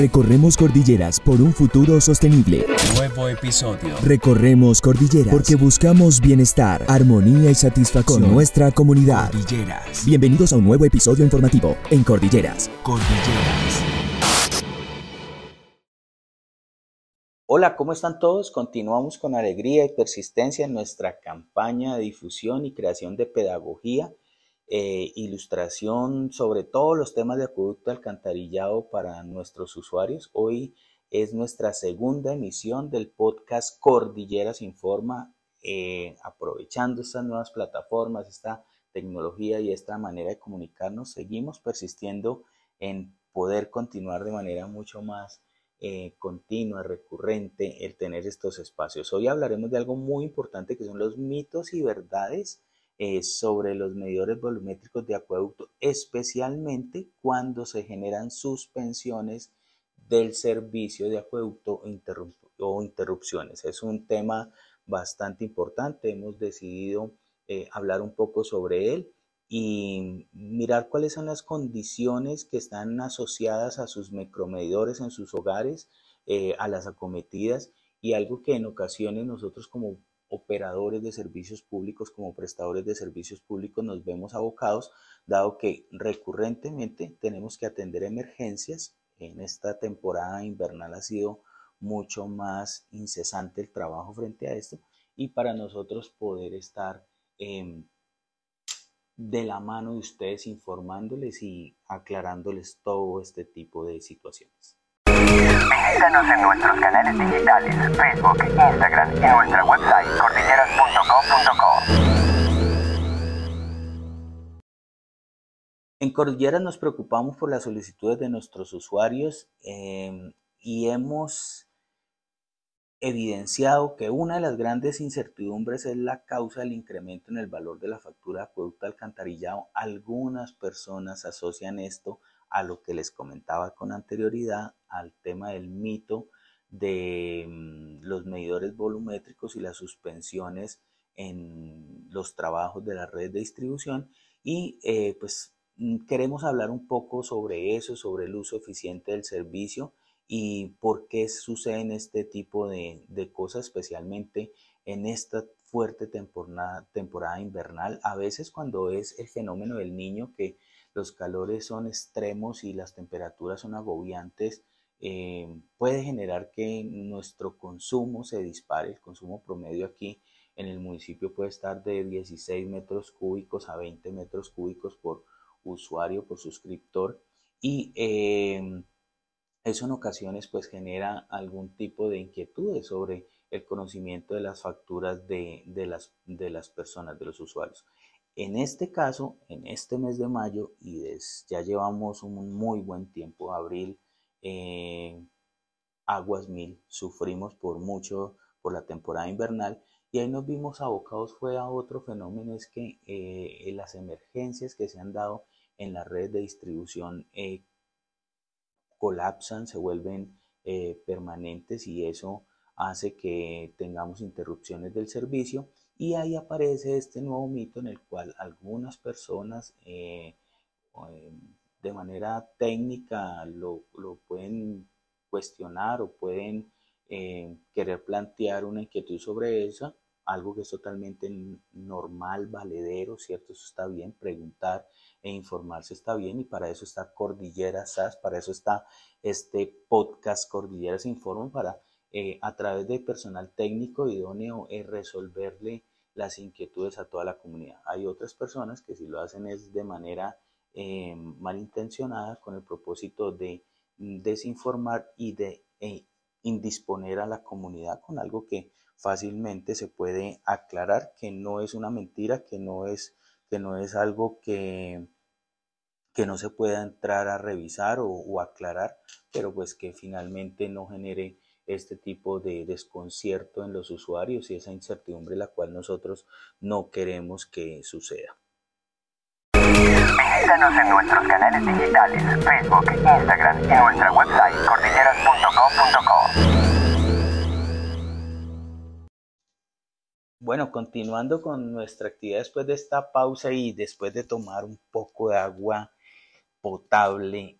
Recorremos cordilleras por un futuro sostenible. Nuevo episodio. Recorremos cordilleras porque buscamos bienestar, armonía y satisfacción con nuestra comunidad. Cordilleras. Bienvenidos a un nuevo episodio informativo en Cordilleras. Cordilleras. Hola, ¿cómo están todos? Continuamos con alegría y persistencia en nuestra campaña de difusión y creación de pedagogía eh, ilustración sobre todos los temas de acueducto alcantarillado para nuestros usuarios. Hoy es nuestra segunda emisión del podcast Cordilleras Informa, eh, aprovechando estas nuevas plataformas, esta tecnología y esta manera de comunicarnos, seguimos persistiendo en poder continuar de manera mucho más eh, continua, recurrente, el tener estos espacios. Hoy hablaremos de algo muy importante que son los mitos y verdades eh, sobre los medidores volumétricos de acueducto, especialmente cuando se generan suspensiones del servicio de acueducto o interrupciones. Es un tema bastante importante, hemos decidido eh, hablar un poco sobre él y mirar cuáles son las condiciones que están asociadas a sus micromedidores en sus hogares, eh, a las acometidas y algo que en ocasiones nosotros como operadores de servicios públicos como prestadores de servicios públicos nos vemos abocados, dado que recurrentemente tenemos que atender emergencias. En esta temporada invernal ha sido mucho más incesante el trabajo frente a esto y para nosotros poder estar em, de la mano de ustedes informándoles y aclarándoles todo este tipo de situaciones. En nuestros canales digitales, Facebook, Instagram y nuestra website cordilleras.com.co. En Cordilleras nos preocupamos por las solicitudes de nuestros usuarios eh, y hemos evidenciado que una de las grandes incertidumbres es la causa del incremento en el valor de la factura de acueducto alcantarillado. Algunas personas asocian esto a lo que les comentaba con anterioridad, al tema del mito de mm, los medidores volumétricos y las suspensiones en los trabajos de la red de distribución. Y eh, pues mm, queremos hablar un poco sobre eso, sobre el uso eficiente del servicio y por qué suceden este tipo de, de cosas, especialmente en esta fuerte temporada, temporada invernal. A veces cuando es el fenómeno del niño que los calores son extremos y las temperaturas son agobiantes, eh, puede generar que nuestro consumo se dispare. El consumo promedio aquí en el municipio puede estar de 16 metros cúbicos a 20 metros cúbicos por usuario, por suscriptor. Y eh, eso en ocasiones pues genera algún tipo de inquietudes sobre el conocimiento de las facturas de, las, de las personas, de los usuarios. En este caso, en este mes de mayo, y ya llevamos un muy buen tiempo, abril, eh, aguas mil, sufrimos por mucho por la temporada invernal y ahí nos vimos abocados fue a otro fenómeno, es que eh, las emergencias que se han dado en la red de distribución eh, colapsan, se vuelven permanentes y eso hace que tengamos interrupciones del servicio y ahí aparece este nuevo mito en el cual algunas personas eh, em, de manera técnica lo, pueden cuestionar o pueden eh, querer plantear una inquietud sobre eso, algo que es totalmente normal, valedero, ¿cierto? Eso está bien, preguntar e informarse está bien y para eso está Cordillera SAS, para eso está este podcast Cordilleras Informa, para eh, a través de personal técnico idóneo resolverle las inquietudes a toda la comunidad. Hay otras personas que si lo hacen es de manera eh, malintencionada con el propósito de desinformar y de eh, indisponer a la comunidad con algo que fácilmente se puede aclarar que no es una mentira, que no es, que no es algo que, que no se pueda entrar a revisar o aclarar, pero pues que finalmente no genere este tipo de desconcierto en los usuarios y esa incertidumbre la cual nosotros no queremos que suceda. Visítanos en nuestros canales digitales, Facebook, Instagram y nuestra website cordilleras.com.co. Bueno, continuando con nuestra actividad después de esta pausa y después de tomar un poco de agua potable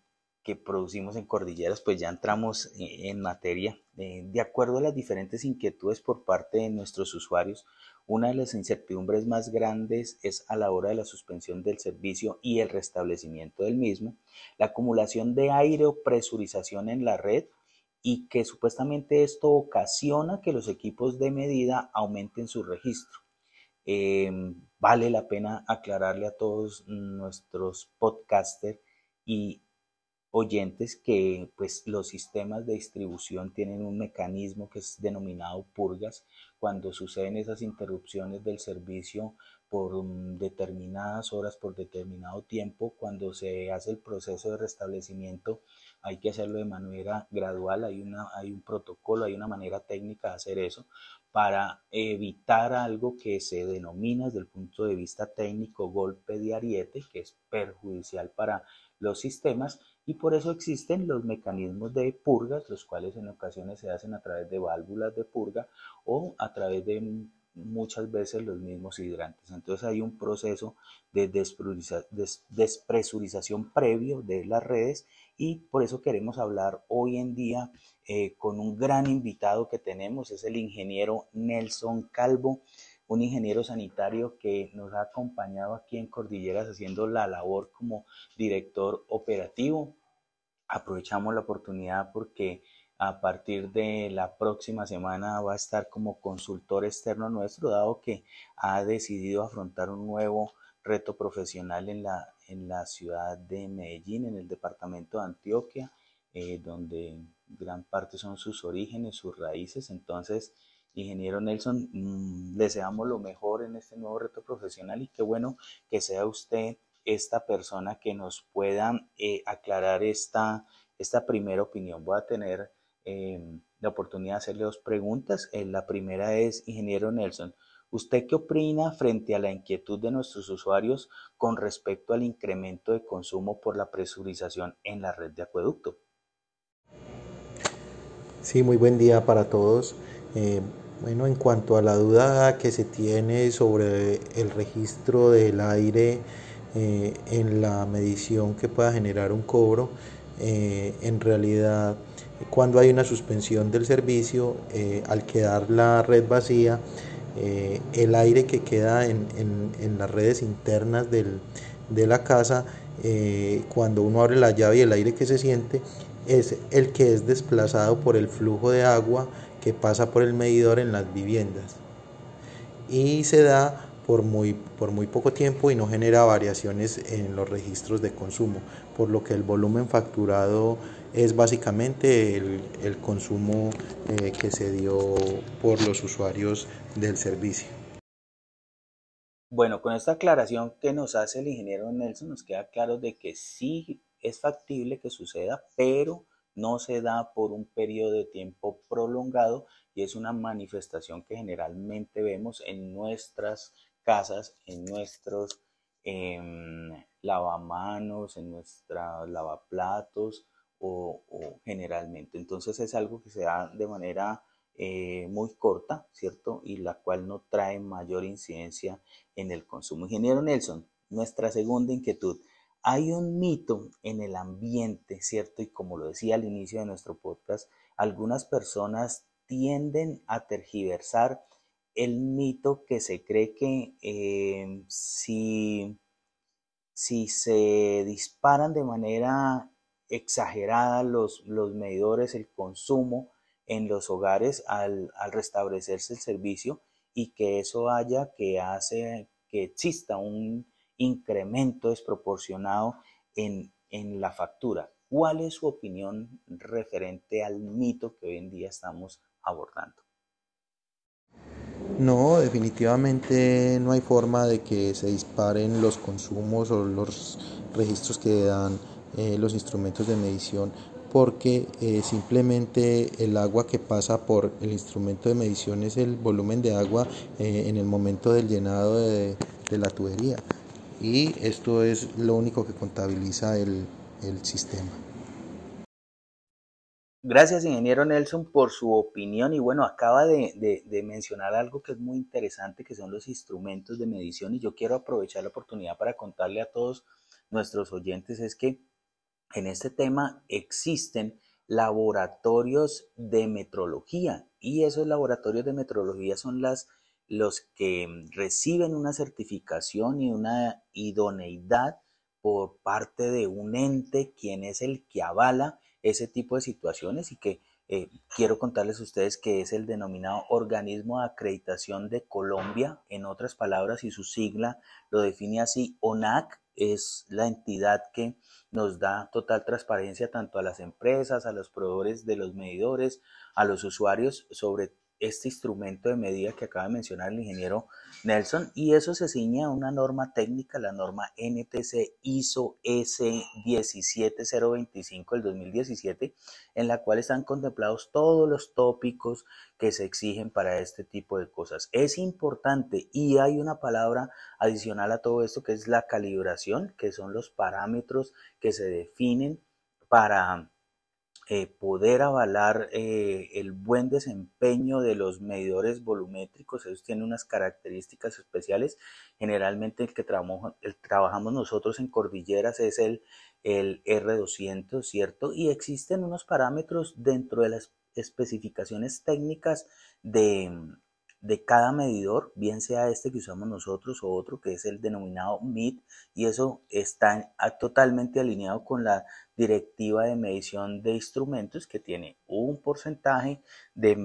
que producimos en Cordilleras, pues ya entramos en materia. de acuerdo a las diferentes inquietudes por parte de nuestros usuarios, una de las incertidumbres más grandes es a la hora de la suspensión del servicio y el restablecimiento del mismo, la acumulación de aire o presurización en la red y que supuestamente esto ocasiona que los equipos de medida aumenten su registro. Em, vale la pena aclararle a todos nuestros podcasters y oyentes que pues los sistemas de distribución tienen un mecanismo que es denominado purgas. Cuando suceden esas interrupciones del servicio por determinadas horas por determinado tiempo cuando se hace el proceso de restablecimiento hay que hacerlo de manera gradual. Hay una hay un protocolo hay una manera técnica de hacer eso para evitar algo que se denomina desde el punto de vista técnico golpe de ariete que es perjudicial para los sistemas y por eso existen los mecanismos de purgas, los cuales en ocasiones se hacen a través de válvulas de purga o a través de muchas veces los mismos hidrantes. Entonces hay un proceso de despresurización previo de las redes y por eso queremos hablar hoy en día eh, con un gran invitado que tenemos, es el ingeniero Nelson Calvo un ingeniero sanitario que nos ha acompañado aquí en Cordilleras haciendo la labor como director operativo. Aprovechamos la oportunidad porque a partir de la próxima semana va a estar como consultor externo nuestro, dado que ha decidido afrontar un nuevo reto profesional en la, en la ciudad de Medellín, en el departamento de Antioquia, eh, donde gran parte son sus orígenes, sus raíces. Entonces, Ingeniero Nelson, mm, deseamos lo mejor en este nuevo reto profesional y qué bueno que sea usted esta persona que nos pueda eh, aclarar esta, esta primera opinión. Voy a tener em, la oportunidad de hacerle dos preguntas. Eh, la primera es, Ingeniero Nelson, ¿usted qué opina frente a la inquietud de nuestros usuarios con respecto al incremento de consumo por la presurización en la red de acueducto? Sí, muy buen día para todos. Eh, bueno, en cuanto a la duda que se tiene sobre el registro del aire eh, en la medición que pueda generar un cobro, eh, en realidad cuando hay una suspensión del servicio, al quedar la red vacía, el aire que queda en, las redes internas de la casa, cuando uno abre la llave y el aire que se siente, es el que es desplazado por el flujo de agua que pasa por el medidor en las viviendas y se da por muy, por muy poco tiempo y no genera variaciones en los registros de consumo, por lo que el volumen facturado es básicamente el, consumo eh, que se dio por los usuarios del servicio. Bueno, con esta aclaración que nos hace el ingeniero Nelson, nos queda claro de que sí es factible que suceda, pero no se da por un periodo de tiempo prolongado y es una manifestación que generalmente vemos en nuestras casas, en nuestros em, lavamanos, en nuestros lavaplatos o, generalmente. Entonces es algo que se da de manera eh, muy corta, ¿cierto? Y la cual no trae mayor incidencia en el consumo. Ingeniero Nelson, nuestra segunda inquietud. Hay un mito en el ambiente, ¿cierto? Y como lo decía al inicio de nuestro podcast, algunas personas tienden a tergiversar el mito que se cree que eh, si, si, se disparan de manera exagerada los, los medidores, el consumo en los hogares al, al restablecerse el servicio y que eso haya que hace que exista un incremento desproporcionado en, en la factura. ¿Cuál es su opinión referente al mito que hoy en día estamos abordando? No, definitivamente no hay forma de que se disparen los consumos o los registros que dan eh, los instrumentos de medición porque eh, simplemente el agua que pasa por el instrumento de medición es el volumen de agua eh, en el momento del llenado de, de la tubería y esto es lo único que contabiliza el, sistema. Gracias, ingeniero Nelson, por su opinión. Y bueno, acaba de, mencionar algo que es muy interesante, que son los instrumentos de medición. Y yo quiero aprovechar la oportunidad para contarle a todos nuestros oyentes, es que en este tema existen laboratorios de metrología y esos laboratorios de metrología son las, los que reciben una certificación y una idoneidad por parte de un ente quien es el que avala ese tipo de situaciones y que eh, quiero contarles a ustedes que es el denominado Organismo de Acreditación de Colombia, en otras palabras, y su sigla lo define así, ONAC es la entidad que nos da total transparencia tanto a las empresas, a los proveedores de los medidores, a los usuarios sobre este instrumento de medida que acaba de mencionar el ingeniero Nelson y eso se ciña a una norma técnica, la norma NTC ISO S17025 del 2017, en la cual están contemplados todos los tópicos que se exigen para este tipo de cosas. Es importante y hay una palabra adicional a todo esto que es la calibración, que son los parámetros que se definen para eh, poder avalar eh, el buen desempeño de los medidores volumétricos. Ellos tienen unas características especiales. Generalmente el que trabajamos nosotros en cordilleras es el, el R200, ¿cierto? Y existen unos parámetros dentro de las especificaciones técnicas de, de cada medidor, bien sea este que usamos nosotros o otro que es el denominado MIT, y eso está totalmente alineado con la directiva de medición de instrumentos que tiene un porcentaje de,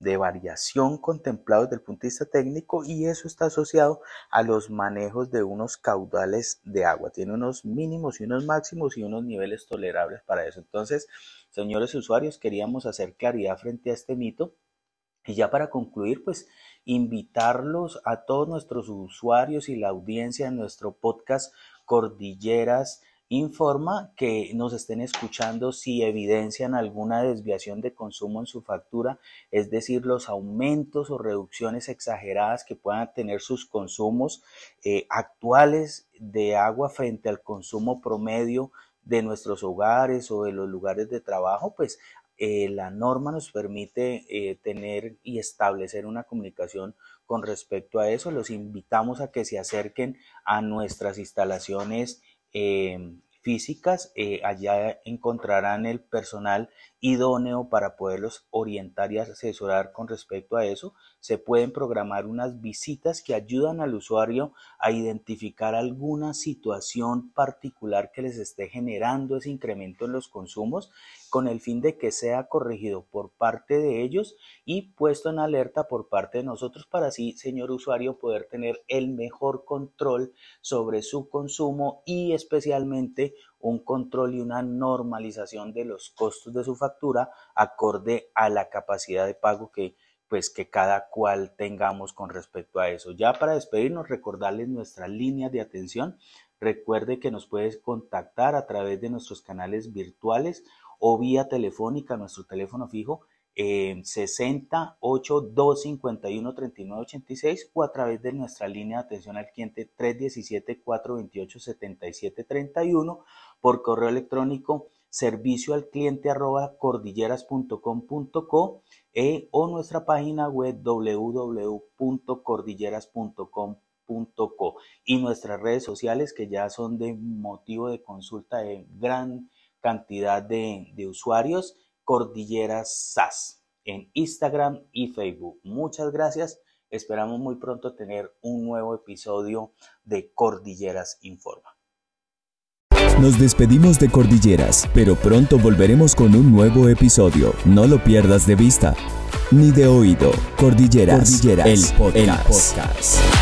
de, variación contemplado desde el punto de vista técnico y eso está asociado a los manejos de unos caudales de agua. Tiene unos mínimos y unos máximos y unos niveles tolerables para eso. Entonces, señores usuarios, queríamos hacer claridad frente a este mito y ya para concluir, pues invitarlos a todos nuestros usuarios y la audiencia de nuestro podcast Cordilleras Informa que nos estén escuchando si evidencian alguna desviación de consumo en su factura, es decir, los aumentos o reducciones exageradas que puedan tener sus consumos eh, actuales de agua frente al consumo promedio de nuestros hogares o de los lugares de trabajo, pues eh, la norma nos permite eh, tener y establecer una comunicación con respecto a eso. Los invitamos a que se acerquen a nuestras instalaciones eh, físicas. allá encontrarán el personal idóneo para poderlos orientar y asesorar con respecto a eso. Se pueden programar unas visitas que ayudan al usuario a identificar alguna situación particular que les esté generando ese incremento en los consumos con el fin de que sea corregido por parte de ellos y puesto en alerta por parte de nosotros para así, señor usuario, poder tener el mejor control sobre su consumo y especialmente un control y una normalización de los costos de su factura acorde a la capacidad de pago que pues que cada cual tengamos con respecto a eso. Ya para despedirnos, recordarles nuestras líneas de atención. Recuerde que nos puedes contactar a través de nuestros canales virtuales o vía telefónica, nuestro teléfono fijo eh, 68 251 3986 o a través de nuestra línea de atención al cliente 317 428 7731 por correo electrónico servicio al cliente arroba cordilleras.com.co e, o nuestra página web www.cordilleras.com.co y nuestras redes sociales que ya son de motivo de consulta de gran cantidad de usuarios Cordilleras SAS en Instagram y Facebook. Muchas gracias. Esperamos muy pronto tener un nuevo episodio de Cordilleras Informa. Nos despedimos de Cordilleras, pero pronto volveremos con un nuevo episodio. No lo pierdas de vista ni de oído. Cordilleras, el podcast.